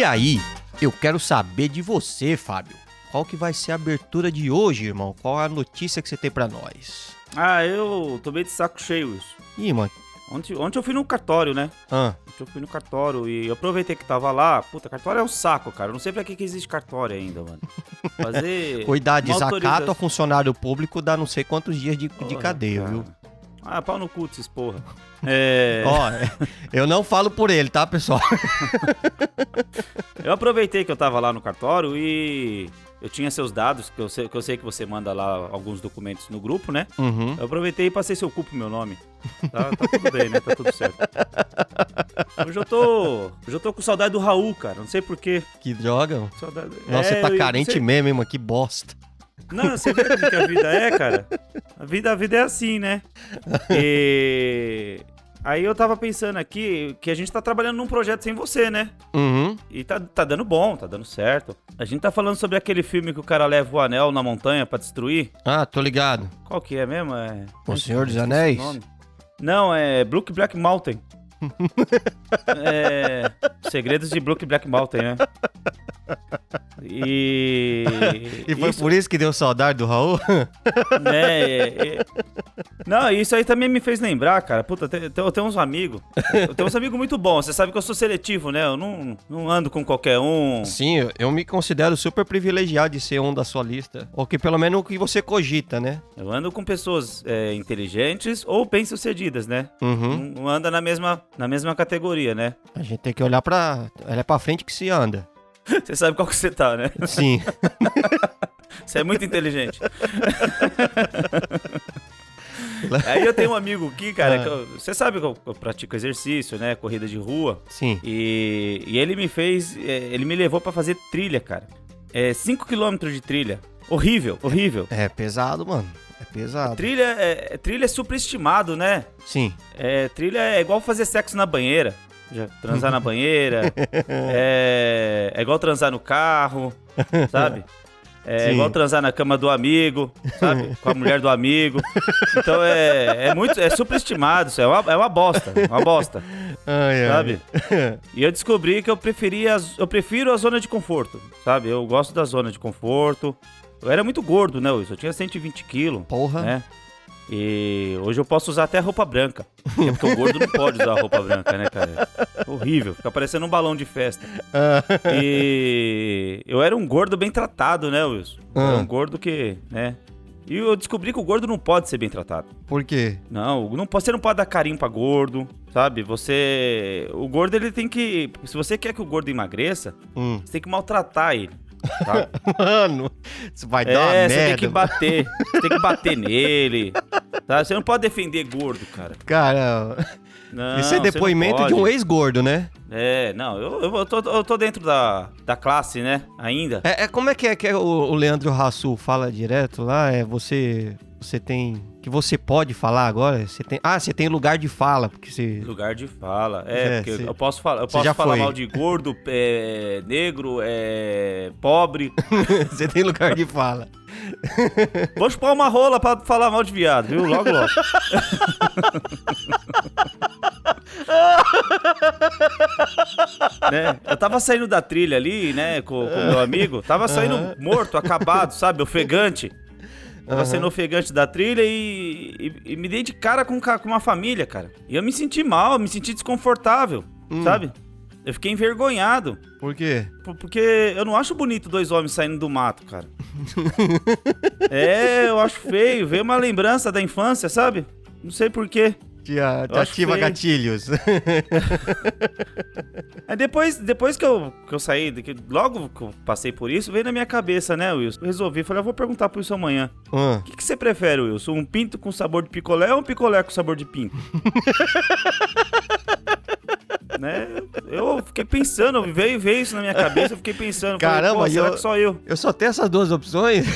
E aí, eu quero saber de você, Fábio. Qual que vai ser a abertura de hoje, irmão? Qual a notícia que você tem pra nós? Ah, eu tô meio de saco cheio isso. Ih, mano. Ontem, ontem eu fui no cartório, né? Ah, Ontem eu fui no cartório e eu aproveitei que tava lá. Puta, cartório é um saco, cara. Eu não sei pra que, que existe cartório ainda, mano. Fazer. cuidar, uma desacato autoriza- a funcionário público dá não sei quantos dias de, de Porra, cadeia, cara. viu? Ah, pau no cu desses porra. É. Ó, eu não falo por ele, tá, pessoal? Eu aproveitei que eu tava lá no cartório e eu tinha seus dados, que eu sei que, eu sei que você manda lá alguns documentos no grupo, né? Uhum. Eu aproveitei e passei seu cu pro meu nome. Tá, tá tudo bem, né? Tá tudo certo. Hoje eu tô. Hoje eu tô com saudade do Raul, cara. Não sei porquê. Que droga. Saudade... Nossa, você É, tá eu- carente você- mesmo, mano? Que bosta. Não, você vê como que a vida é, cara. A vida, a vida é assim, né? E. Aí eu tava pensando aqui que a gente tá trabalhando num projeto sem você, né? Uhum. E tá, tá dando bom, tá dando certo. A gente tá falando sobre aquele filme que o cara leva o anel na montanha pra destruir. Ah, tô ligado. Qual que é mesmo? É... O Senhor dos Anéis? Não, é Brook Black Mountain. é... Segredos de Brook Black Mountain, né? E... E foi isso, por isso que deu saudade do Raul? né, é- é- Não, isso aí também me fez lembrar, cara. Puta, eu tenho uns amigos. Eu tenho uns amigos muito bons. Você sabe que eu sou seletivo, né? Eu não, não ando com qualquer um. Sim, eu- eu me considero super privilegiado de ser um da sua lista. Ou que pelo menos o que você cogita, né? Eu ando com pessoas é, inteligentes ou bem-sucedidas, né? Uhum. Não, não anda na mesma, na mesma categoria, né? A gente tem que olhar pra. Olhar pra frente que se anda. Você sabe qual que você tá, né? Sim. Você é muito inteligente. Aí eu tenho um amigo aqui, cara, Ah. eu- você sabe que eu, eu pratico exercício, né? Corrida de rua. Sim. E, e ele me fez, é, ele me levou pra fazer trilha, cara. É 5km de trilha. Horrível, horrível. É pesado, mano. É pesado. Trilha é, trilha é superestimado, né? Sim. É, trilha é igual fazer sexo na banheira. Já, transar na banheira. é, é igual transar no carro, sabe? É Sim. igual transar na cama do amigo, sabe? Com a mulher do amigo. Então é, é muito. É superestimado, isso é uma, é uma bosta. Uma bosta, Ai, ai. sabe? E eu descobri que eu preferia. Eu prefiro a zona de conforto, sabe? Eu gosto da zona de conforto. Eu era muito gordo, né, Wilson? Eu tinha 120 quilos Porra. né? E hoje eu posso usar até roupa branca. É porque o gordo não pode usar roupa branca, né, cara? Horrível, fica parecendo um balão de festa. Ah, E eu era um gordo bem tratado, né, Wilson? Eu Era Ah. um gordo que, né? E eu descobri que o gordo não pode ser bem tratado. por quê? Não, não pode- você não pode dar carinho pra gordo, sabe? Você. O gordo ele tem que. Se você quer que o gordo emagreça, Hum. você tem que maltratar ele. Mano, isso vai dar uma É, merda. você tem que bater. Você tem que bater nele. Tá? Você não pode defender gordo, cara. Cara, Não, isso é depoimento de um ex-gordo, né? É, não, eu, eu, tô, eu tô dentro da, da classe, né? Ainda. É, é- como é que é que é o, o Leandro Rassul fala direto lá? É você. Você tem. Que você pode falar agora? Você tem. Ah, você tem lugar de fala, porque você. Lugar de fala. É, É, porque cê- eu posso falar, eu posso falar foi. mal de gordo, é, negro, é, pobre. você tem lugar de fala. Vou chupar uma rola pra falar mal de viado, viu? Logo, logo. né? Eu tava saindo da trilha ali, né, com o meu amigo. Tava saindo morto, acabado, sabe? Ofegante. Tava Aham. saindo ofegante da trilha e, e- e me dei de cara com, com uma família, cara. E eu me senti mal, me senti desconfortável, Hum. sabe? Eu fiquei envergonhado. Por quê? Por- Porque eu não acho bonito dois homens saindo do mato, cara. é, eu acho feio. Veio uma lembrança da infância, sabe? Não sei porquê. Te, te ativa feio. gatilhos. Aí depois, depois que, eu, que eu saí, que logo que eu passei por isso, veio na minha cabeça, né, Wilson? Eu resolvi, falei, eu vou perguntar pro Wilson amanhã. O que, que você prefere, Wilson? Um pinto com sabor de picolé ou um picolé com sabor de pinto? né? Fiquei pensando, veio, veio isso na minha cabeça, eu fiquei pensando. falei, Caramba, e será eu- que só eu? eu só tenho essas duas opções.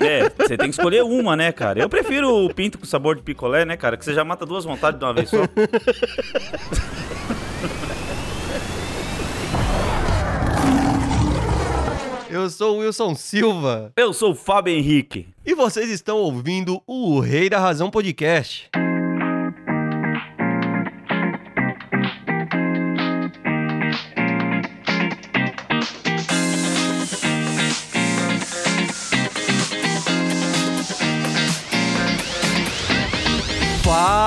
É, você tem que escolher uma, né, cara? Eu prefiro o pinto com sabor de picolé, né, cara? Que você já mata duas vontades de uma vez só. Eu sou o Wilson Silva. Eu sou o Fábio Henrique. E vocês estão ouvindo o Rei da Razão Podcast.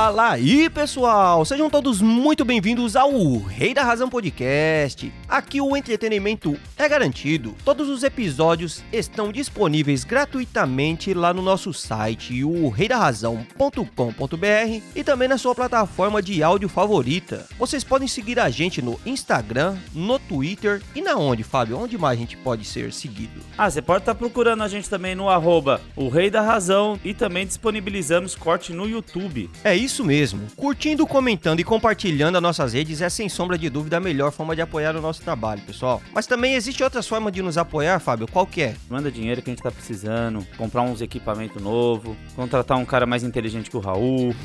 Fala aí, pessoal! Sejam todos muito bem-vindos ao Rei da Razão Podcast. Aqui o entretenimento é garantido. Todos os episódios estão disponíveis gratuitamente lá no nosso site, o reidarrazão.com.br e também na sua plataforma de áudio favorita. Vocês podem seguir a gente no Instagram, no Twitter e na onde, Fábio? Onde mais a gente pode ser seguido? Ah, você pode estar procurando a gente também no arroba o Rei da Razão e também disponibilizamos corte no YouTube. É isso mesmo. Curtindo, comentando e compartilhando as nossas redes é sem sombra de dúvida a melhor forma de apoiar o nosso trabalho, pessoal. Mas também existe outras formas de nos apoiar, Fábio. Qual que é? Manda dinheiro que a gente tá precisando, comprar uns equipamentos novos, contratar um cara mais inteligente que o Raul.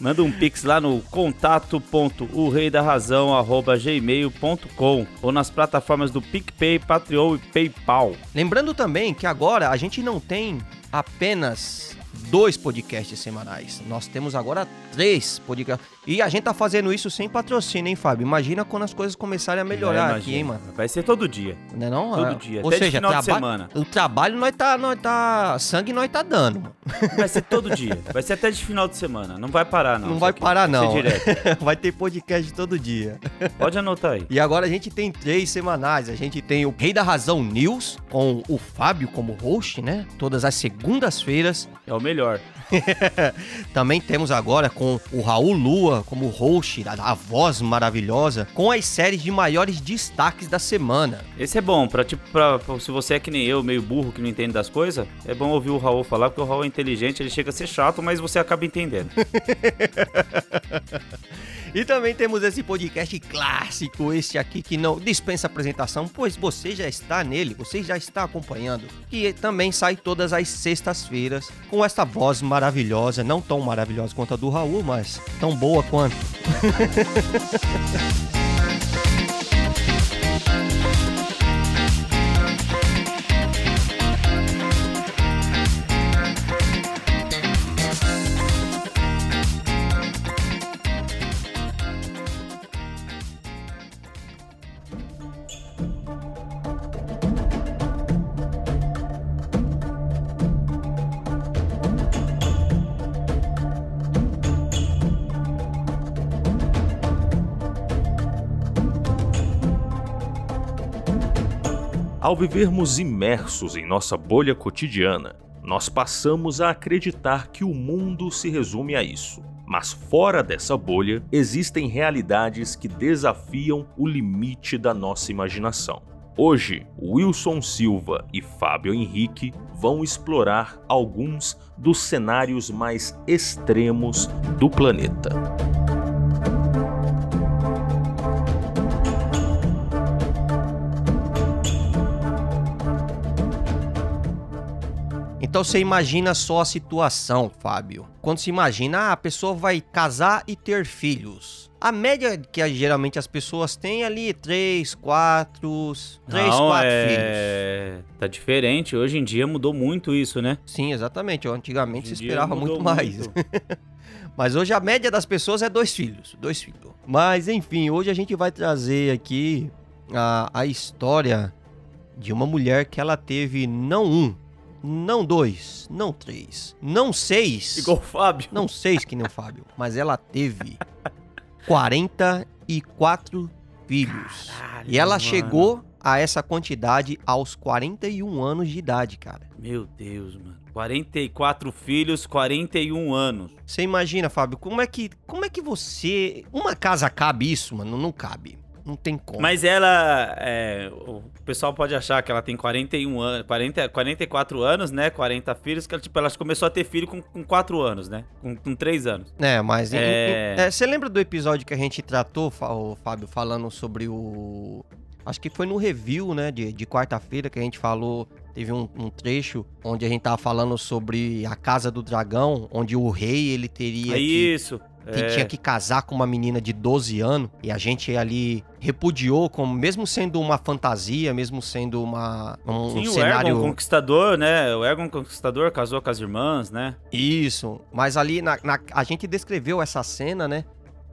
Manda um pix lá no contato.oreidarrazão@gmail.com ou nas plataformas do PicPay, Patreon e PayPal. Lembrando também que agora a gente não tem apenas dois podcasts semanais. Nós temos agora três podcasts. E a gente tá fazendo isso sem patrocínio, hein, Fábio? Imagina quando as coisas começarem a melhorar É, aqui, hein, mano? Vai ser todo dia. Não é não? Todo É, dia, Ou até de seja, final de traba- semana. o trabalho nós tá, nós tá... Sangue nós tá dando, mano. Vai ser todo dia. Vai ser até de final de semana. Não vai parar, não. Não, vai parar, não. Vai ser direto. vai ter podcast todo dia. Pode anotar aí. E agora a gente tem três semanais. A gente tem o Rei da Razão News, com o Fábio como host, né? Todas as segundas-feiras. É o melhor. Também temos agora com o Raul Lua como host, a, a voz maravilhosa, com as séries de maiores destaques da semana. Esse é bom, pra, tipo, pra, pra- se você é que nem eu, meio burro, que não entende das coisas, é bom ouvir o Raul falar, porque o Raul é inteligente, ele chega a ser chato, mas você acaba entendendo. E também temos esse podcast clássico, este aqui que não dispensa apresentação, pois você já está nele, você já está acompanhando. Que também sai todas as sextas-feiras com essa voz maravilhosa, não tão maravilhosa quanto a do Raul, mas tão boa quanto. Ao vivermos imersos em nossa bolha cotidiana, nós passamos a acreditar que o mundo se resume a isso. Mas fora dessa bolha, existem realidades que desafiam o limite da nossa imaginação. Hoje, Wilson Silva e Fábio Henrique vão explorar alguns dos cenários mais extremos do planeta. Então você imagina só a situação, Fábio. Quando se imagina, ah, a pessoa vai casar e ter filhos. A média que geralmente as pessoas têm ali, três, quatro, três, não, quatro filhos. é... Tá diferente, hoje em dia mudou muito isso, né? Sim, exatamente. Antigamente se esperava muito mais. muito. Mas hoje a média das pessoas é dois filhos. Dois filhos. Mas enfim, hoje a gente vai trazer aqui a, a história de uma mulher que ela teve não um, não dois, não três, não seis. Igual o Fábio. Não seis que nem o Fábio, mas ela teve 44 filhos. Caralho, E ela mano. chegou a essa quantidade aos 41 anos de idade, cara. Meu Deus, mano. 44 filhos, 41 anos. Você imagina, Fábio, como é que como é que você, uma casa cabe isso, mano? Não cabe. Não tem como. Mas ela. é, o pessoal pode achar que ela tem 41 anos. 40, 44 anos, né? 40 filhos, que ela, tipo, ela começou a ter filho com, com 4 anos, né? Com, com 3 anos. É, mas É. é, você lembra do episódio que a gente tratou, Fábio, falando sobre o acho que foi no review, né, de, de quarta-feira que a gente falou, teve um, um trecho onde a gente tava falando sobre a Casa do Dragão, onde o rei ele teria É que isso. que é. tinha que casar com uma menina de 12 anos e a gente ali repudiou como mesmo sendo uma fantasia, mesmo sendo uma um Sim, o cenário Ergon Conquistador, né? O Ergon Conquistador casou com as irmãs, né? isso, mas ali na, na- a gente descreveu essa cena, né?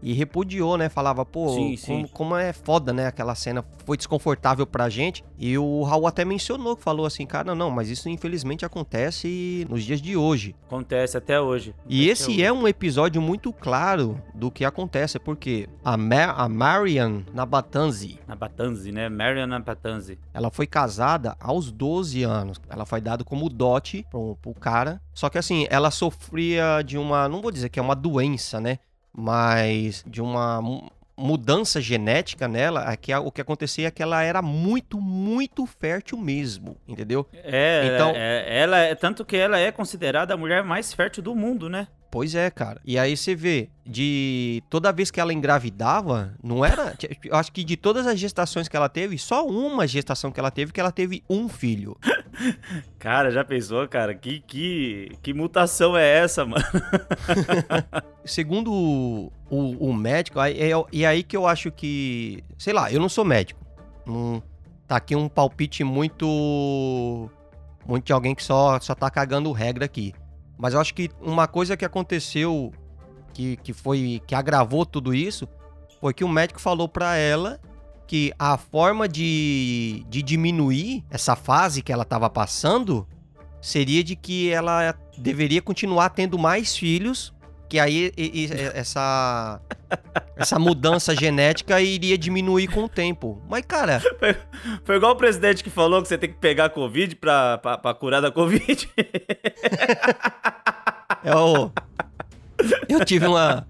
E repudiou, né? Falava, pô, Sim, como, sim. como é foda, né? Aquela cena foi desconfortável pra gente. E o Raul até mencionou, falou assim, cara, não, mas isso infelizmente acontece nos dias de hoje. Acontece até hoje. E esse é um episódio muito claro do que acontece, porque a, Ma a Marian Nabatanzi, Na Batanzi, né? Mariana Batanzi. ela foi casada aos 12 anos. Ela foi dada como dote pro, pro cara. Só que assim, ela sofria de uma, não vou dizer que é uma doença, né? Mas de uma mu- mudança genética nela, é que a- o que acontecia é que ela era muito, muito fértil mesmo, entendeu? É, Então- é, ela é tanto que ela é considerada a mulher mais fértil do mundo, né? Pois é, cara. E aí você vê, de toda vez que ela engravidava, não era. Eu acho que de todas as gestações que ela teve, só uma gestação que ela teve, que ela teve um filho. Cara, já pensou, cara? Que, que, que mutação é essa, mano? Segundo o, o- o médico, é, e aí que eu acho que. Sei lá, eu não sou médico. Não, tá aqui um palpite muito. Muito de alguém que só, só tá cagando regra aqui. Mas eu acho que uma coisa que aconteceu que, que foi. que agravou tudo isso foi que o médico falou pra ela que a forma de, de diminuir essa fase que ela tava passando seria de que ela deveria continuar tendo mais filhos, que aí e- e- essa essa mudança genética iria diminuir com o tempo. Mas cara, Foi igual o presidente que falou que você tem que pegar Covid pra, pra, pra curar da Covid. eu eu tive uma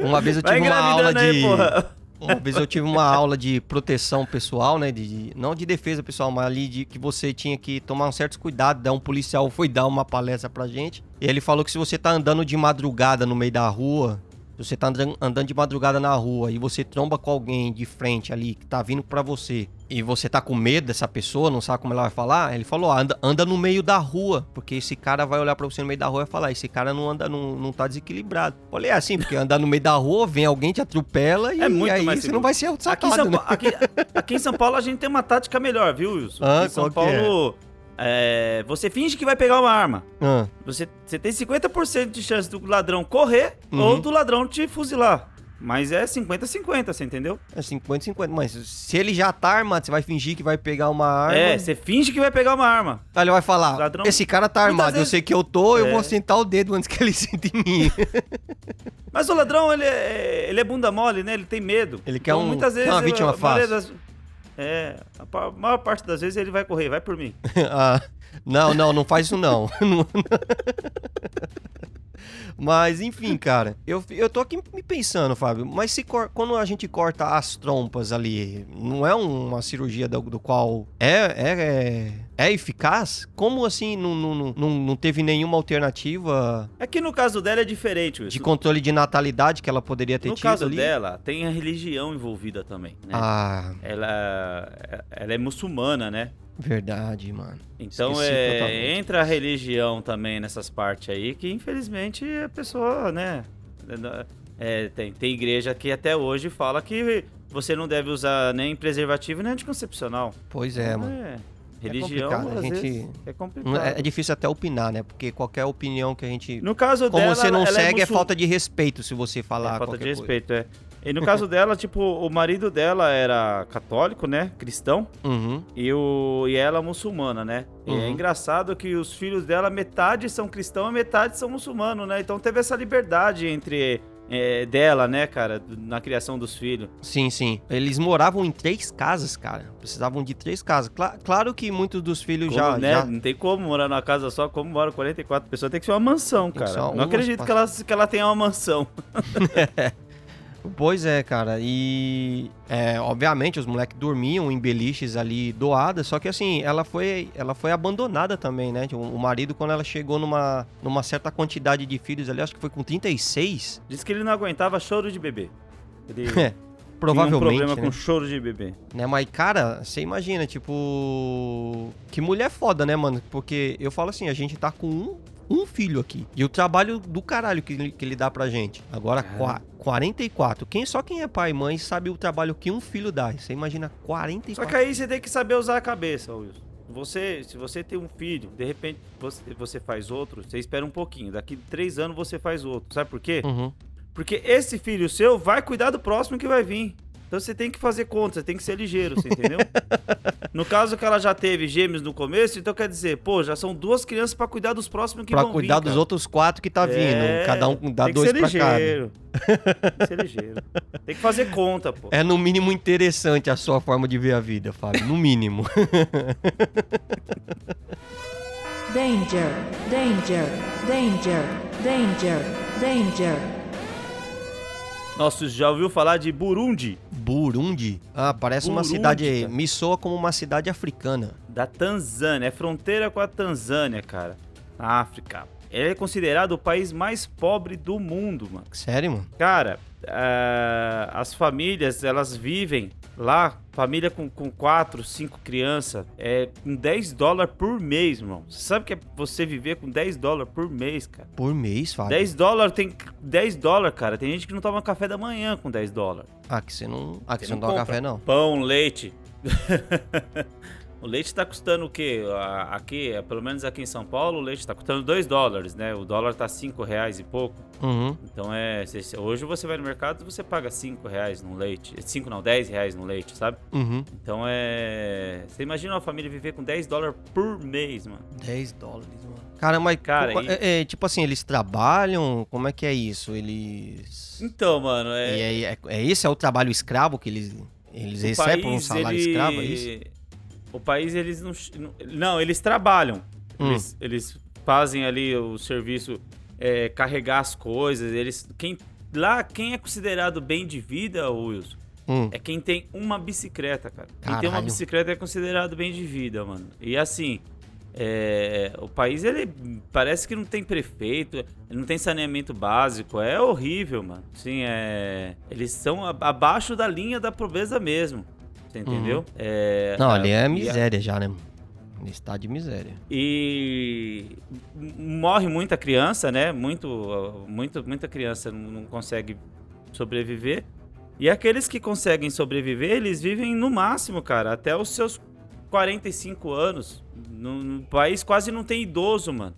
uma vez eu tive uma aula aí, de porra. Uma vez eu tive uma aula de proteção pessoal, né? De, de- não de defesa pessoal, mas ali de que você tinha que tomar um certo cuidado. Um policial foi dar uma palestra pra gente. E ele falou que se você tá andando de madrugada no meio da rua, você tá andando, andando de madrugada na rua e você tromba com alguém de frente ali que tá vindo pra você e você tá com medo dessa pessoa, não sabe como ela vai falar, ele falou: ó, anda, anda no meio da rua, porque esse cara vai olhar pra você no meio da rua e falar: esse cara não anda, não, não tá desequilibrado. Falei: é assim, porque andar no meio da rua, vem alguém te atropela e É muito aí mais você seguro. não vai ser Aqui em, assaltado, São né? Aqui- aqui em São Paulo a gente tem uma tática melhor, viu, Wilson? Ah, Aqui em São qual que é? É, você finge que vai pegar uma arma. Ah, Você, você tem 50% de chance do ladrão correr Uhum. ou do ladrão te fuzilar. Mas é 50-50, você entendeu? é 50 50, mas se ele já tá armado, você vai fingir que vai pegar uma arma. É, você finge que vai pegar uma arma. Aí ele vai falar: Ladrão- esse cara tá Muitas armado, eu vezes- sei que eu tô, eu É. vou sentar o dedo antes que ele sente em mim. Mas o ladrão, ele é, ele é bunda mole, né? Ele tem medo. Ele quer um- muitas quer vezes, uma vítima fácil. das- é, a maior parte das vezes ele vai correr, vai por mim. Ah, não, não, não faz isso não. Mas enfim, cara, eu, eu tô aqui me pensando, Fábio, mas se quando a gente corta as trompas ali, não é uma cirurgia do, do qual é, é, é, é eficaz? Como assim não, não, não- não, teve nenhuma alternativa É que no caso dela é diferente, de controle de natalidade que ela poderia ter No tido caso ali? dela, tem a religião envolvida também, né? Ah, Ela, ela é muçulmana, né? Verdade, mano. Então Esqueci é, totalmente. entra a religião também nessas partes aí, que infelizmente a pessoa, né? é, tem, tem igreja que até hoje fala que você não deve usar nem preservativo nem anticoncepcional. Pois é, Então, mano. é, religião complicado, a gente- é complicado. É, é difícil até opinar, né? Porque qualquer opinião que a gente. No caso Como dela, você não ela segue, é muçul- falta de respeito se você É falar falta qualquer de coisa. respeito, é. E no caso dela, tipo, o marido dela era católico, né? Cristão. Uhum. E, o, e ela muçulmana, né? E é Uhum. engraçado que os filhos dela, metade são cristãos e metade são muçulmanos, né? Então teve essa liberdade entre é, dela, né, cara, na criação dos filhos. Sim, sim. Eles moravam em três casas, cara. Precisavam de três casas. Cla- claro que muitos dos filhos Como, já, né? já. Não tem como morar numa casa só, como moram 44 pessoas. Tem que ser uma mansão, que cara. Não acredito que ela, que ela tenha uma mansão. Pois é, cara. E é, obviamente os moleques dormiam em beliches ali doadas, só que assim, ela foi, ela foi abandonada também, né? O, o marido, quando ela chegou numa, numa certa quantidade de filhos ali, acho que foi com 36, Diz que ele não aguentava choro de bebê. Ele É, provavelmente. tinha um problema né? com choro de bebê. Né, mas, cara, você imagina, tipo. Que mulher foda, né, mano? Porque eu falo assim, a gente tá com um, um filho aqui. E o trabalho do caralho que, ele- que ele dá pra gente. Agora, qua- 44. Quem, só quem é pai e mãe sabe o trabalho que um filho dá. Você imagina 44. Só que aí você tem que saber usar a cabeça, Wilson. Você, se você tem um filho, de repente você, você faz outro, você espera um pouquinho. Daqui três anos você faz outro. Sabe por quê? Uhum. Porque esse filho seu vai cuidar do próximo que vai vir. Então você tem que fazer conta, você tem que ser ligeiro, você entendeu? no caso que ela já teve gêmeos no começo, então quer dizer, pô, já são duas crianças pra cuidar dos próximos que Pra vão vir. cuidar dos cara. outros quatro que tá É, vindo. Cada um dá tem que dois ser pra cada. ligeiro. Tem que ser ligeiro. Tem que fazer conta, pô. É no mínimo interessante a sua forma de ver a vida, Fábio. No mínimo. Danger, danger, danger, danger, danger. Nossa, já ouviu falar de Burundi? Burundi? Ah, parece uma Burundi, cidade. cara. Me soa como uma cidade africana. Da Tanzânia. É fronteira com a Tanzânia, cara. Na África. Ele é considerado o país mais pobre do mundo, mano. Sério, mano? Cara, ah, as famílias, elas vivem lá, família com, com 4, 5 crianças, é com 10 dólares por mês, irmão. Você sabe que é você viver com 10 dólares por mês, cara? Por mês, Fábio. 10 dólares tem 10 dólares, cara. Tem gente que não toma café da manhã com 10 dólares. Ah, que você não. Ah, que Você você não não toma café, não. Pão, leite. o leite tá custando o quê? Aqui, é, pelo menos aqui em São Paulo, o leite tá custando 2 dólares, né? O dólar tá 5 reais e pouco. Uhum. Então é. Hoje você vai no mercado e você paga 5 reais no leite. 5 não, 10 reais no leite, sabe? Uhum. Então é. Você imagina uma família viver com 10 dólares por mês, mano. 10 dólares, mano. Cara, mas. Cara, e- é, é, tipo assim, eles trabalham? Como é que é isso? Eles. Então, mano, é. E aí, é, é esse é o trabalho escravo que eles, eles o recebem um país, salário ele- escravo, é isso? O país, eles não. Não, eles trabalham. Hum. Eles, eles fazem ali o serviço, é, carregar as coisas. Eles. Quem, lá, quem é considerado bem de vida, Wilson, Hum. é quem tem uma bicicleta, cara. Quem tem uma Caralho. bicicleta é considerado bem de vida, mano. E assim. é, o país ele parece que não tem prefeito, não tem saneamento básico, é horrível, mano. Sim, é, eles são abaixo da linha da pobreza mesmo. Você entendeu? É, Não, ali é miséria já, né? Está de miséria. E morre muita criança, né? Muito, muito, muita criança não não consegue sobreviver. E aqueles que conseguem sobreviver, eles vivem no máximo, cara, até os seus 45 anos. No, no país quase não tem idoso, mano.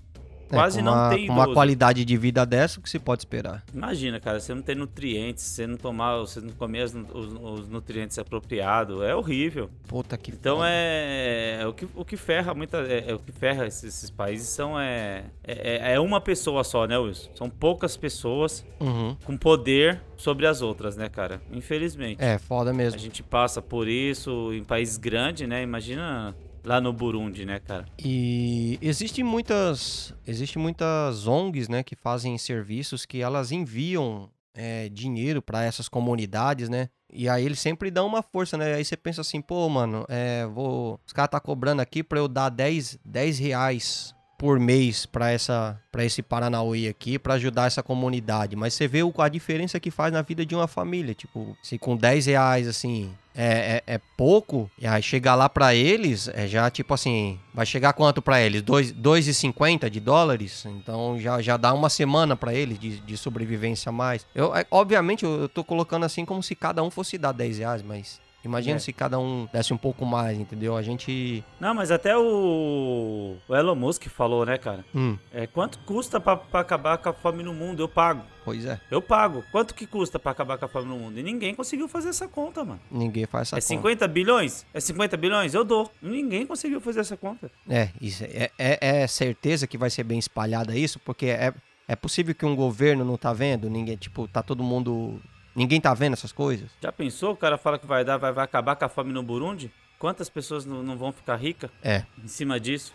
É, Quase com não uma, tem com uma idoso. qualidade de vida dessa, o que se pode esperar? Imagina, cara, você não tem nutrientes, você não tomar, você não comer as os, os nutrientes apropriados, é horrível. Puta que Então foda. é, é o que o que ferra muita é, é o que ferra esses, esses países são é, é é uma pessoa só, né, Wilson? São poucas pessoas Uhum. com poder sobre as outras, né, cara? Infelizmente. É, foda A mesmo. gente passa por isso em países grandes, né? Imagina lá no Burundi, né, cara? E existem muitas, existem muitas ONGs, né, que fazem serviços que elas enviam é, dinheiro para essas comunidades, né? E aí eles sempre dão uma força, né? Aí você pensa assim, pô, mano, é, vou, os caras tá cobrando aqui para eu dar 10, 10 reais por mês para essa, para esse Paranauê aqui, para ajudar essa comunidade. Mas você vê o, a diferença que faz na vida de uma família, tipo, se com 10 reais assim é, é, é pouco, e aí chegar lá pra eles, é já tipo assim, vai chegar quanto pra eles? Dois- 2,50 de dólares? Então já, já dá uma semana pra eles de, de sobrevivência a mais. Eu, é, obviamente eu, eu tô colocando assim como se cada um fosse dar 10 reais, mas imagina É. se cada um desse um pouco mais, entendeu? A gente... Não, mas até o, o Elon Musk falou, né, cara? Hum, É, quanto custa pra, pra acabar com a fome no mundo? Eu pago. pois é, Eu pago. Quanto que custa pra acabar com a fome no mundo? E ninguém conseguiu fazer essa conta, mano. ninguém faz essa é conta. 50 bilhões? É 50 bilhões? Eu dou. Ninguém conseguiu fazer essa conta. É, isso é, é, é certeza que vai ser bem espalhada isso, porque é, é possível que um governo não tá vendo, ninguém, tipo, tá todo mundo... Ninguém tá vendo essas coisas? Já pensou? O cara fala que vai dar, vai, vai acabar com a fome no Burundi? Quantas pessoas não, não vão ficar ricas É. em cima disso?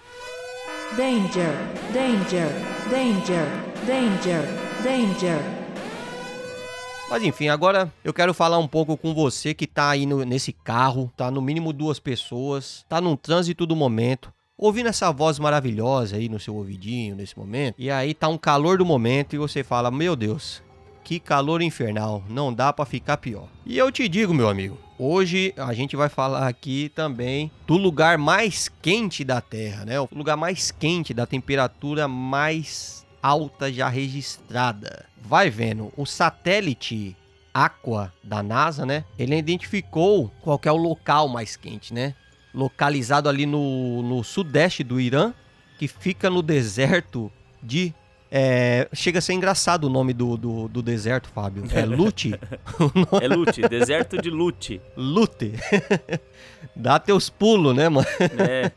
Danger, danger, danger, danger, danger. Mas enfim, agora eu quero falar um pouco com você que tá aí no- nesse carro, tá no mínimo duas pessoas, tá num trânsito do momento, ouvindo essa voz maravilhosa aí no seu ouvidinho nesse momento, e aí tá um calor do momento e você fala: Meu Deus, que calor infernal, não dá pra ficar pior. E eu te digo, meu amigo, hoje a gente vai falar aqui também do lugar mais quente da Terra, né? O lugar mais quente, da temperatura mais alta já registrada. Vai vendo, o satélite Aqua da NASA, né? Ele identificou qual é o local mais quente, né? Localizado ali no, no sudeste do Irã, que fica no deserto de É, chega a ser engraçado o nome do, do, do deserto, Fábio. É Lute. É Lute, deserto de Lute. Lute. Dá teus pulos, né, mano? É.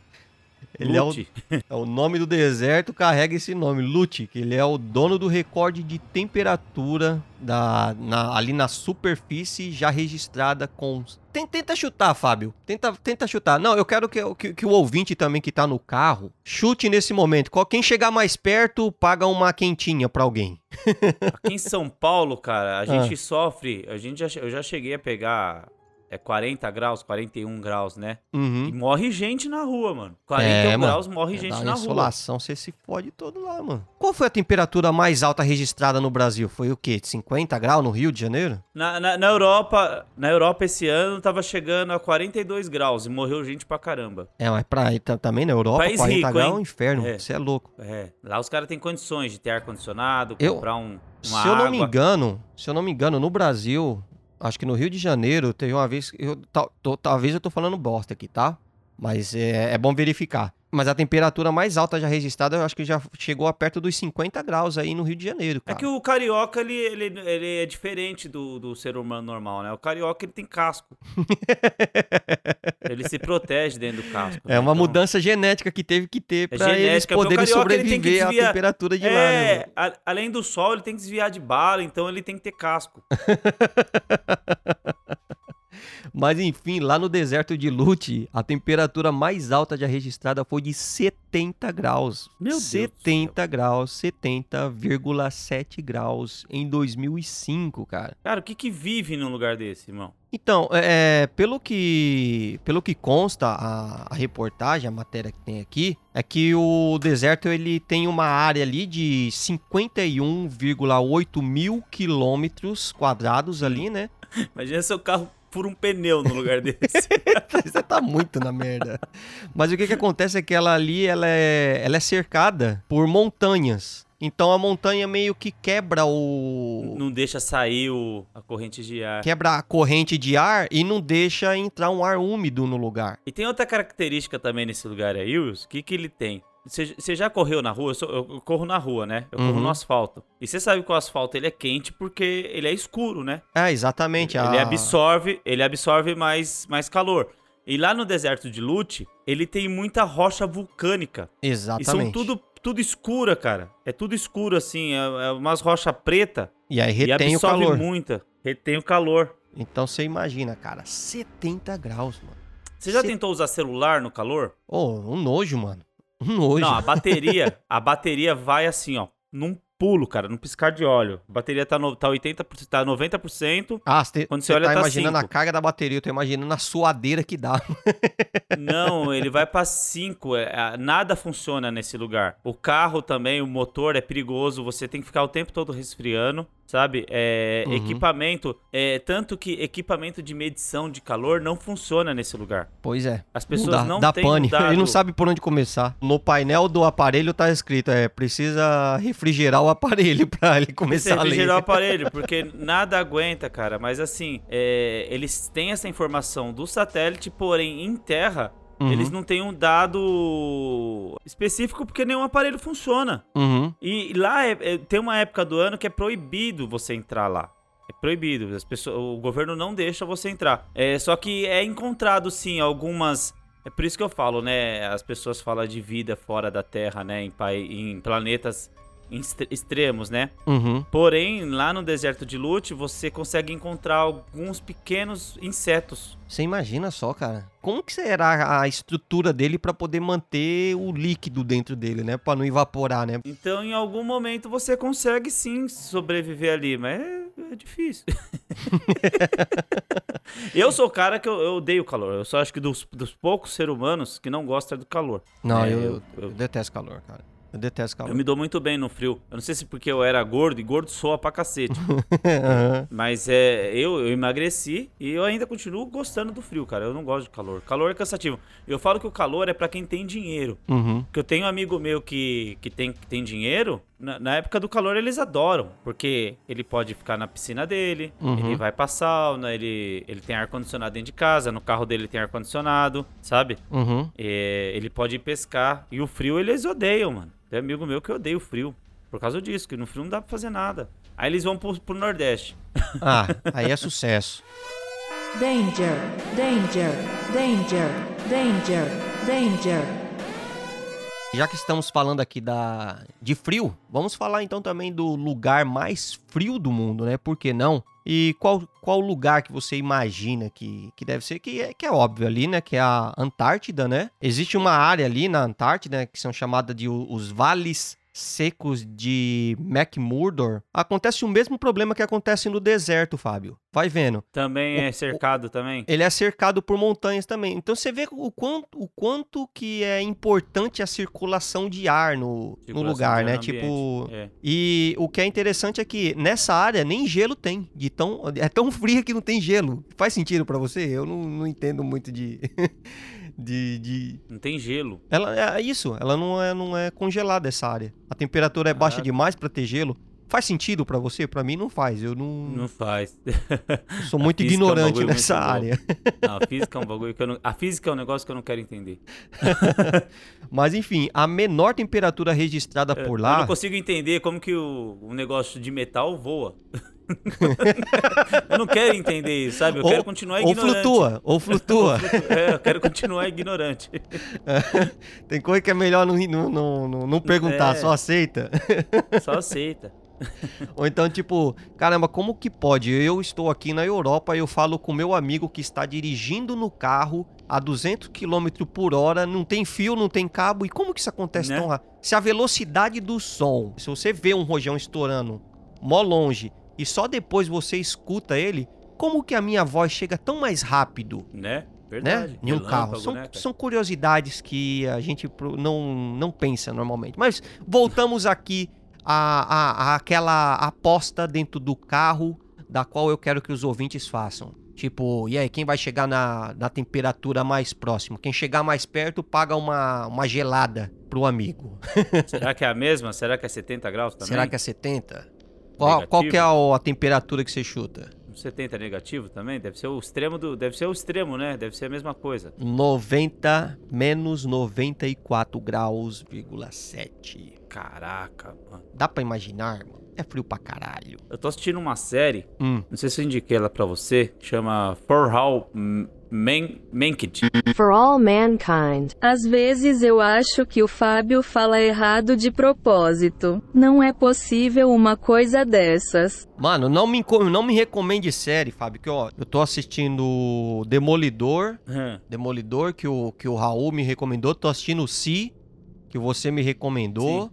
Ele é o, Lute. é o nome do deserto, carrega esse nome, Lute, que ele é o dono do recorde de temperatura da, na- ali na superfície já registrada com. Ten- Tenta chutar, Fábio. Tenta, tenta chutar. Não, eu quero que, que- que o ouvinte também que tá no carro chute nesse momento. Quem chegar mais perto paga uma quentinha pra alguém. Aqui em São Paulo, cara, Ah. a gente sofre. A gente já, eu já cheguei a pegar é 40 graus, 41 graus, né? Uhum. E morre gente na rua, mano. 41 mano. graus morre É, gente na rua. insolação, você se fode todo lá, mano. Qual foi a temperatura mais alta registrada no Brasil? Foi o quê? 50 graus no Rio de Janeiro? Na, na, na Europa, na Europa esse ano tava chegando a 42 graus e morreu gente pra caramba. É, mas pra também na Europa, País 40 rico, graus é um inferno. É. Você é louco. É, lá os caras têm condições de ter ar-condicionado, Eu- comprar um, uma se eu não água. me engano, se eu não me engano, no Brasil, acho que no Rio de Janeiro, teve uma vez. Eu, tal- tô- talvez eu tô falando bosta aqui, tá? Mas é, é bom verificar. Mas a temperatura mais alta já registrada, eu acho que já chegou a perto dos 50 graus aí no Rio de Janeiro, É cara. que o carioca, ele, ele, ele é diferente do, do ser humano normal, né? O carioca, ele tem casco. ele se protege dentro do casco. É né? uma Então- mudança genética que teve que ter É pra eles poderem carioca, ele sobreviver à desviar- temperatura de lá, né? É, a- além do sol, ele tem que desviar de bala, então ele tem que ter casco. Mas enfim, lá no deserto de Lute, a temperatura mais alta já registrada foi de 70 graus. Meu Deus do 70 graus, 70,7 graus em 2005, cara. Cara, o que que vive num lugar desse, irmão? Então, é, pelo que pelo que consta a, a reportagem, a matéria que tem aqui, é que o deserto ele tem uma área ali de 51,8 mil quilômetros quadrados ali, né? Imagina seu carro por um pneu no lugar desse. Você tá muito na merda. Mas o que que acontece é que ela ali, ela é, ela é cercada por montanhas. Então a montanha meio que quebra o... Não deixa sair o, a corrente de ar. Quebra a corrente de ar e não deixa entrar um ar úmido no lugar. E tem outra característica também nesse lugar aí, Wilson. O que, que ele tem? Você já correu na rua? Eu, sou- eu corro na rua, né? Eu corro Uhum. no asfalto. E você sabe que o asfalto ele é quente porque ele é escuro, né? É, exatamente. Ele absorve, ele absorve mais, mais calor. E lá no deserto de Lute, ele tem muita rocha vulcânica. Exatamente. E são tudo, tudo escura, cara. É tudo escuro assim, é, é umas rochas preta E aí e retém o absorve calor. muita. Retém o calor. Então você imagina, cara, 70 graus, mano. Você já Se- tentou usar celular no calor? Ô, um nojo, mano. Um nojo. Não, a bateria, a bateria vai assim, ó, num pulo, cara, num piscar de óleo. A bateria tá, no, tá 80%, tá 90%. Ah, você Quando você olha, tá tá imaginando a cinco. carga da bateria, eu tô imaginando a suadeira que dá. Não, ele vai pra 5. nada funciona nesse lugar. O carro também, o motor é perigoso. Você tem que ficar o tempo todo resfriando, sabe? É, Uhum. Equipamento, é, tanto que equipamento de medição de calor não funciona nesse lugar. Pois é. As pessoas dá, não dá têm pane. mudado. Ele não sabe por onde começar. No painel do aparelho tá escrito, é, precisa refrigerar o aparelho pra ele começar a ler. refrigerar o aparelho, porque nada aguenta, cara. Mas assim, é, eles têm essa informação do satélite, porém em terra, Uhum, eles não têm um dado específico porque nenhum aparelho funciona. uhum. E lá é- é- tem uma época do ano que é proibido você entrar lá. É proibido. As pessoas, o governo não deixa você entrar. É, só que é encontrado, sim, algumas. É por isso que eu falo, né? As pessoas falam de vida fora da Terra, né? Em, em planetas extremos, né? Uhum. Porém, lá no deserto de Lute, você consegue encontrar alguns pequenos insetos. Você imagina só, cara. Como que será a estrutura dele pra poder manter o líquido dentro dele, né? Pra não evaporar, né? Então, em algum momento, você consegue sim sobreviver ali, mas é, é difícil. eu sou o cara que eu, eu odeio calor. Eu só acho que dos, dos poucos seres humanos que não gostam do calor. Não, É, eu, eu- eu eu- detesto calor, cara. Eu detesto calor. Eu me dou muito bem no frio. Eu não sei se porque eu era gordo e gordo soa pra cacete. Aham. Mas é, eu, eu emagreci e eu ainda continuo gostando do frio, cara. Eu não gosto de calor. Calor é cansativo. Eu falo que o calor é pra quem tem dinheiro. Uhum. Porque eu tenho um amigo meu que, que, tem, que tem dinheiro, na, na época do calor eles adoram. Porque ele pode ficar na piscina dele, Uhum. ele vai pra sauna, ele, ele tem ar-condicionado dentro de casa, no carro dele tem ar-condicionado, sabe? Uhum. É, ele pode ir pescar. E o frio eles odeiam, mano. Tem amigo meu que odeia o frio. Por causa disso, que no frio não dá pra fazer nada. Aí eles vão pro, pro Nordeste. Ah, aí é sucesso. Danger, danger, danger, danger, danger. Já que estamos falando aqui da de frio, vamos falar então também do lugar mais frio do mundo, né? Por que não? E qual, qual lugar que você imagina que, que deve ser? Que é, que é óbvio ali, né? Que é a Antártida, né? Existe uma área ali na Antártida né, que são chamadas de os vales secos de McMurdo. Acontece o mesmo problema que acontece no deserto, Fábio. Vai vendo. Também O- é cercado também. Ele é cercado por montanhas também. Então você vê o quanto, o quanto que é importante a circulação de ar no, no lugar, né? no Tipo. É. E o que é interessante é que nessa área nem gelo tem. De tão, é tão fria que não tem gelo. Faz sentido pra você? Eu não, não entendo muito de. de, de- Não tem gelo. Ela é isso, ela não é, não é congelada essa área. A temperatura é baixa Caraca. demais pra ter gelo. Faz sentido pra você? Pra mim não faz. Eu não, Não faz. eu sou muito física é um ignorante nessa muito área. Não, a física é um bagulho que eu não... A física é um negócio que eu não quero entender. Mas enfim, a menor temperatura registrada por É, Eu lá. não consigo entender como que o, o negócio de metal voa. Eu não quero entender isso, sabe? Eu Ou- quero continuar Ou ignorante. flutua, ou flutua. É, eu quero continuar ignorante. Tem coisa que é melhor não, não, não, não- não perguntar, É. só aceita. Só aceita. Ou então, tipo, caramba, como que pode? Eu estou aqui na Europa e eu falo com meu amigo que está dirigindo no carro a 200 km por hora, não tem fio, não tem cabo, e como que isso acontece Né? tão rápido? Se a velocidade do som, se você vê um rojão estourando mó longe e só depois você escuta ele, como que a minha voz chega tão mais rápido? Né? né? Verdade. Em um carro. São, né, são curiosidades que a gente não, não pensa normalmente. Mas voltamos aqui àquela aposta dentro do carro da qual eu quero que os ouvintes façam. Tipo, e aí, quem vai chegar na, na temperatura mais próxima? Quem chegar mais perto paga uma, uma gelada pro amigo. Será que é a mesma? Será que é 70 graus também? Será que é 70? Qual, qual que é a, a temperatura que você chuta? 70 é negativo também? Deve ser o extremo do. Deve ser o extremo, né? Deve ser a mesma coisa. 90 menos 94 graus, vírgula 7. Caraca, mano. Dá pra imaginar, mano? É frio pra caralho. Eu tô assistindo uma série, Hum. não sei se eu indiquei ela pra você, chama For How Man. For all mankind. Às vezes eu acho que o Fábio fala errado de propósito. Não é possível uma coisa dessas. Mano, não me, não me recomende série, Fábio, que ó, eu tô assistindo Demolidor, Hum, Demolidor que o, que o Raul me recomendou, tô assistindo Si, que você me recomendou.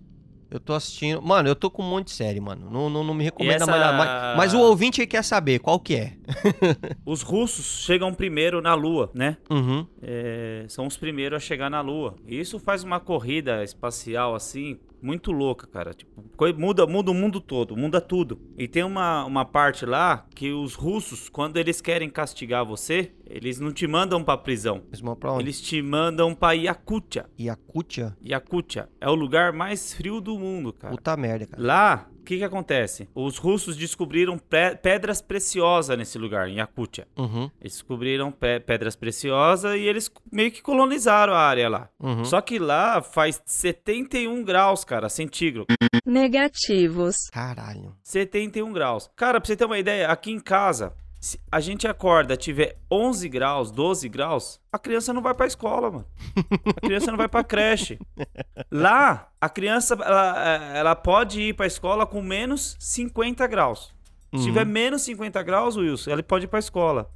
Eu tô assistindo. Mano, eu tô com um monte de série, mano. Não, não, não me recomenda essa- mais nada. Mas, mas o ouvinte aí quer saber qual que é. Os russos chegam primeiro na Lua, né? Uhum. É, são os primeiros a chegar na Lua. E isso faz uma corrida espacial assim muito louca, cara. Tipo, muda, muda o mundo todo, muda tudo. E tem uma, uma parte lá que os russos, quando eles querem castigar você, eles não te mandam pra prisão. Mesmo pra onde? Eles te mandam pra Yakutia. Yakutia? Yakutia é o lugar mais frio do mundo, cara. Puta merda, cara. Lá, que que acontece? Os russos descobriram pe- pedras preciosas nesse lugar, em Yakutia. Uhum. Eles descobriram pe- pedras preciosas e eles meio que colonizaram a área lá. Uhum. Só que lá faz 71 graus, cara, centígrado. Negativos. Caralho. 71 graus. Cara, pra você ter uma ideia, aqui em casa, se a gente acorda, tiver 11 graus, 12 graus, a criança não vai pra escola, mano. A criança não vai pra creche. Lá, a criança, ela, ela pode ir pra escola com menos 50 graus. Se tiver menos 50 graus, Wilson, ela pode ir pra escola.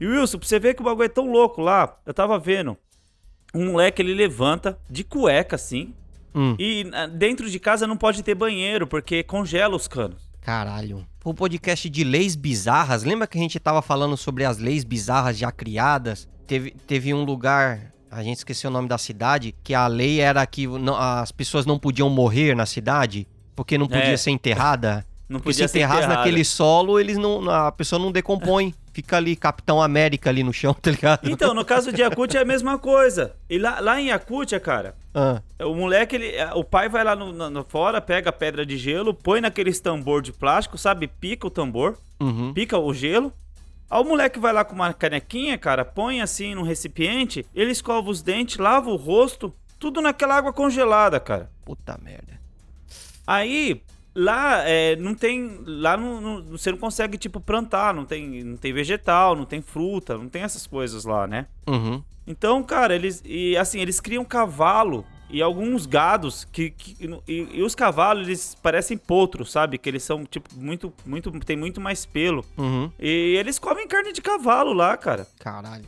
E Wilson, pra você ver que o bagulho é tão louco lá, eu tava vendo. Um moleque, ele levanta de cueca, assim, Hum. e ah, dentro de casa não pode ter banheiro, porque congela os canos. Caralho. O podcast de leis bizarras. Lembra que a gente tava falando sobre as leis bizarras já criadas? Teve, teve um lugar, a gente esqueceu o nome da cidade, que a lei era que não- as pessoas não podiam morrer na cidade porque não podia É. ser enterrada. Não Porque se podia ser enterrasse enterrada. naquele solo, eles não, a pessoa não decompõe. Fica ali Capitão América ali no chão, tá ligado? Então, no caso de Yakutia é a mesma coisa. E lá, lá em Yakutia, cara, Ah, o moleque, ele, o pai vai lá no, no- no fora, pega a pedra de gelo, põe naqueles tambor de plástico, sabe? Pica o tambor, uhum. pica o gelo. Aí o moleque vai lá com uma canequinha, cara, põe assim num recipiente, ele escova os dentes, lava o rosto, tudo naquela água congelada, cara. Puta merda. Aí, lá é, não tem. Lá não, não- você não consegue, tipo, plantar, não tem, não tem vegetal, não tem fruta, não tem essas coisas lá, né? Uhum. Então, cara, eles. E assim, eles criam cavalo e alguns gados que. que- e, e os cavalos, eles parecem potros, sabe? Que eles são, tipo, muito. muito tem muito mais pelo. Uhum. E eles comem carne de cavalo lá, cara. Caralho.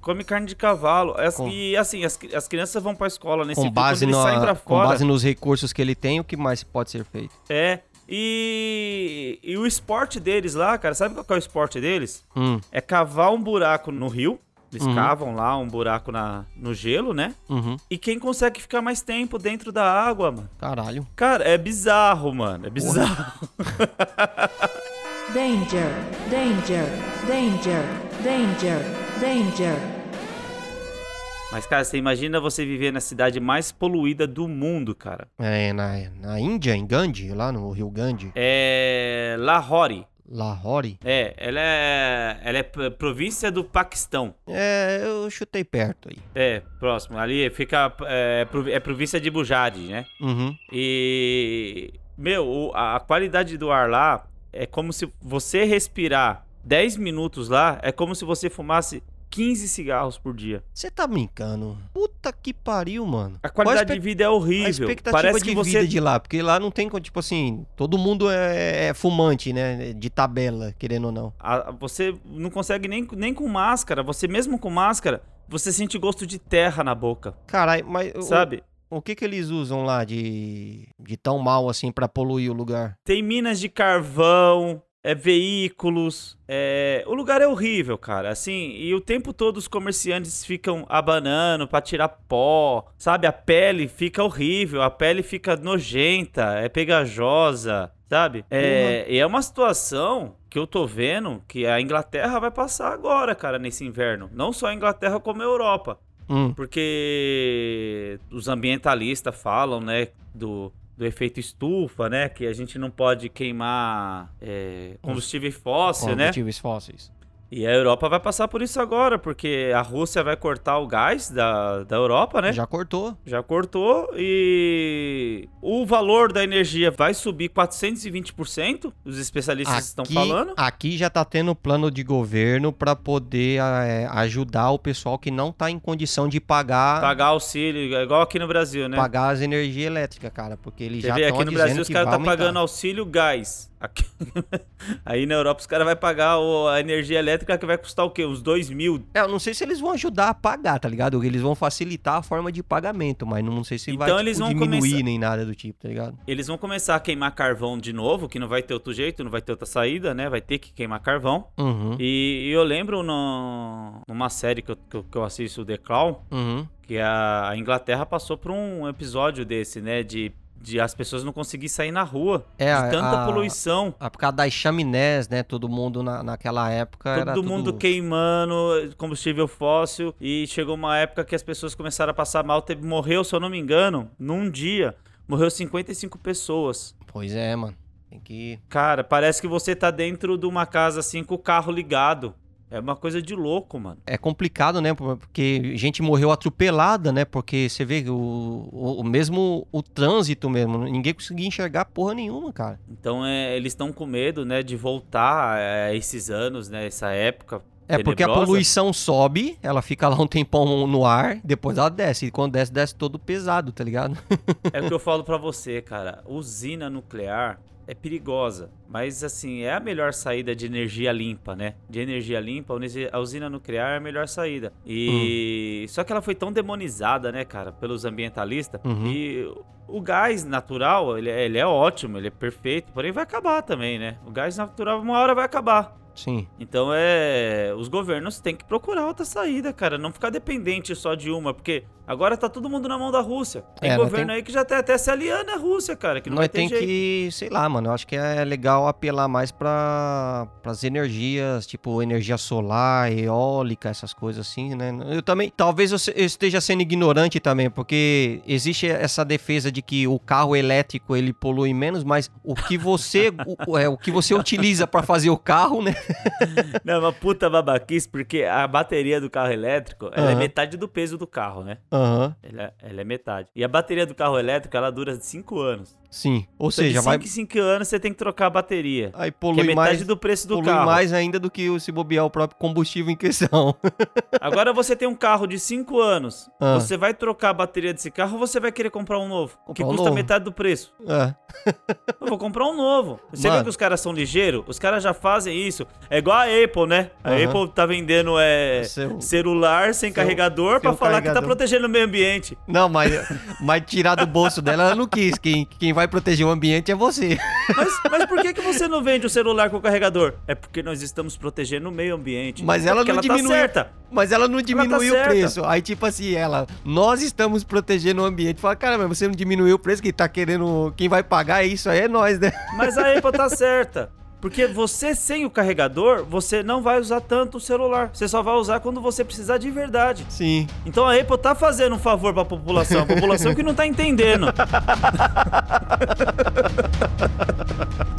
Come carne de cavalo. As- Com- E assim, as, as crianças vão pra escola nesse Com filme, base, saem na, pra com fora. base nos recursos que ele tem, o que mais pode ser feito? É. E, e o esporte deles lá, cara, sabe qual que é o esporte deles? Hum, É cavar um buraco no rio. Eles Uhum. cavam lá um buraco na, no gelo, né? uhum. E quem consegue ficar mais tempo dentro da água, mano. Caralho. Cara, é bizarro, mano. É bizarro. Danger, danger, danger, danger, danger. Mas, cara, você imagina você viver na cidade mais poluída do mundo, cara. É, na, na Índia, em Gandhi, lá no Rio Gandhi, É. Lahore. Lahore. É, ela é. Ela é província do Paquistão. É, eu chutei perto aí. É, próximo. Ali fica. É, provi- é província de Bujari, né? Uhum. E. Meu, a qualidade do ar lá é como se você respirar 10 minutos lá, é como se você fumasse 15 cigarros por dia. Você tá brincando? Puta que pariu, mano. A qualidade Qual a de vida é A horrível. expectativa Parece de que você. vida de lá, porque lá não tem, tipo assim, todo mundo é, é fumante, né? De tabela, querendo ou não. a- você não consegue nem, nem com máscara. Você mesmo com máscara, você sente gosto de terra na boca. Caralho, mas o- Sabe? o, que que eles usam lá de, de tão mal assim pra poluir o lugar? Tem minas de carvão, é veículos. É... O lugar é horrível, cara. Assim, e o tempo todo os comerciantes ficam abanando pra tirar pó. Sabe? A pele fica horrível, a pele fica nojenta, é pegajosa. Sabe? É, e é uma situação que eu tô vendo que a Inglaterra vai passar agora, cara, nesse inverno. Não só a Inglaterra, como a Europa. Hum, Porque os ambientalistas falam, né, do, do efeito estufa, né, que a gente não pode queimar é, combustível fóssil, né? combustíveis fósseis. E a Europa vai passar por isso agora, porque a Rússia vai cortar o gás da, da Europa, né? Já cortou. Já cortou e o valor da energia vai subir 420%, os especialistas estão falando. Aqui já tá tendo plano de governo pra poder é, ajudar o pessoal que não tá em condição de pagar Pagar auxílio, igual aqui no Brasil, né? pagar as energias elétricas, cara, porque eles Você já estão aqui no Brasil os caras estão aumentar. pagando auxílio gás. Aqui- Aí na Europa os caras vão pagar a energia elétrica que vai custar o quê? Uns 2 mil. É, eu não sei se eles vão ajudar a pagar, tá ligado? Eles vão facilitar a forma de pagamento, mas não, sei se vai Então tipo, eles vão diminuir começar- nem nada do tipo, tá ligado? Eles vão começar a queimar carvão de novo, que não vai ter outro jeito, não vai ter outra saída, né? Vai ter que queimar carvão. Uhum. E, e eu lembro no- numa série que eu, que eu- que eu assisto, The Crown, Uhum. que a, a Inglaterra passou por um episódio desse, né? De, de as pessoas não conseguirem sair na rua. É, de tanta a- poluição. Ah, Por causa das chaminés, né? Todo mundo na, naquela época era Todo tudo... mundo queimando combustível fóssil e chegou uma época que as pessoas começaram a passar mal. Teve, morreu, se eu não me engano, num dia, morreu 55 pessoas. Pois é, mano. Tem que... Cara, parece que você tá dentro de uma casa assim com o carro ligado. É uma coisa de louco, mano. É complicado, né? Porque gente morreu atropelada, né? Porque você vê o, o, o mesmo o trânsito mesmo. Ninguém conseguia enxergar porra nenhuma, cara. Então é, eles estão com medo, né, de voltar a esses anos, né, essa época. É porque a tenebrosa. poluição sobe, ela fica lá um tempão no ar, depois ela desce. E quando desce, desce todo pesado, tá ligado? É o que eu falo pra você, cara. Usina nuclear é perigosa, mas assim, é a melhor saída de energia limpa, né? De energia limpa, a usina nuclear é a melhor saída. E só que ela foi tão demonizada, né, cara, pelos ambientalistas. Uhum. E o gás natural, ele, é- ele é ótimo, ele é perfeito, porém vai acabar também, né? O gás natural uma hora vai acabar. Sim. Então é. Os governos têm que procurar outra saída, cara. Não ficar dependente só de uma, porque agora tá todo mundo na mão da Rússia. Tem É, governo tem- aí que já tá até se aliando à Rússia, cara. Que não Nós tem jeito. que, sei lá, mano, eu acho que é legal apelar mais para as energias, tipo energia solar, eólica, essas coisas assim, né? Eu também, talvez eu esteja sendo ignorante também, porque existe essa defesa de que o carro elétrico ele polui menos, mas o que você, o, é, o que você utiliza para fazer o carro, né? Não, uma puta babaquice, porque a bateria do carro elétrico, ela é Aham. metade do peso do carro, né? Aham, Ela, é- ela é metade. E a bateria do carro elétrico, ela dura 5 anos. Sim. Ou Então, seja, de vai. 5 em 5 anos você tem que trocar a bateria. Aí Que é polui metade mais. do preço do polui carro. mais ainda do que o se bobear o próprio combustível em questão. Agora você tem um carro de 5 anos. Ah. Você vai trocar a bateria desse carro ou você vai querer comprar um novo? Comprar que custa novo. metade do preço. é. Eu vou comprar um novo. Você Mano. vê que os caras são ligeiros? Os caras já fazem isso. É igual a Apple, né? A Aham. Apple tá vendendo é, Seu- celular sem seu- carregador pra seu falar que tá carregador. protegendo o meio ambiente. Não, mas, mas tirar do bolso dela, ela não quis. Quem, quem vai proteger o ambiente é você. Mas, mas por que, que você não vende o celular com carregador? É porque nós estamos protegendo o meio ambiente. Mas É ela não tá diminuiu. certa. Mas ela não diminuiu o certa. preço. Aí, tipo assim, ela, nós estamos protegendo o ambiente. Fala, cara, mas você não diminuiu o preço, quem tá querendo. Quem vai pagar isso aí é nós, né? Mas a Apple tá certa. Porque você sem o carregador, você não vai usar tanto o celular. Você só vai usar quando você precisar de verdade. Sim. Então a Apple tá fazendo um favor pra população. A população que não tá entendendo.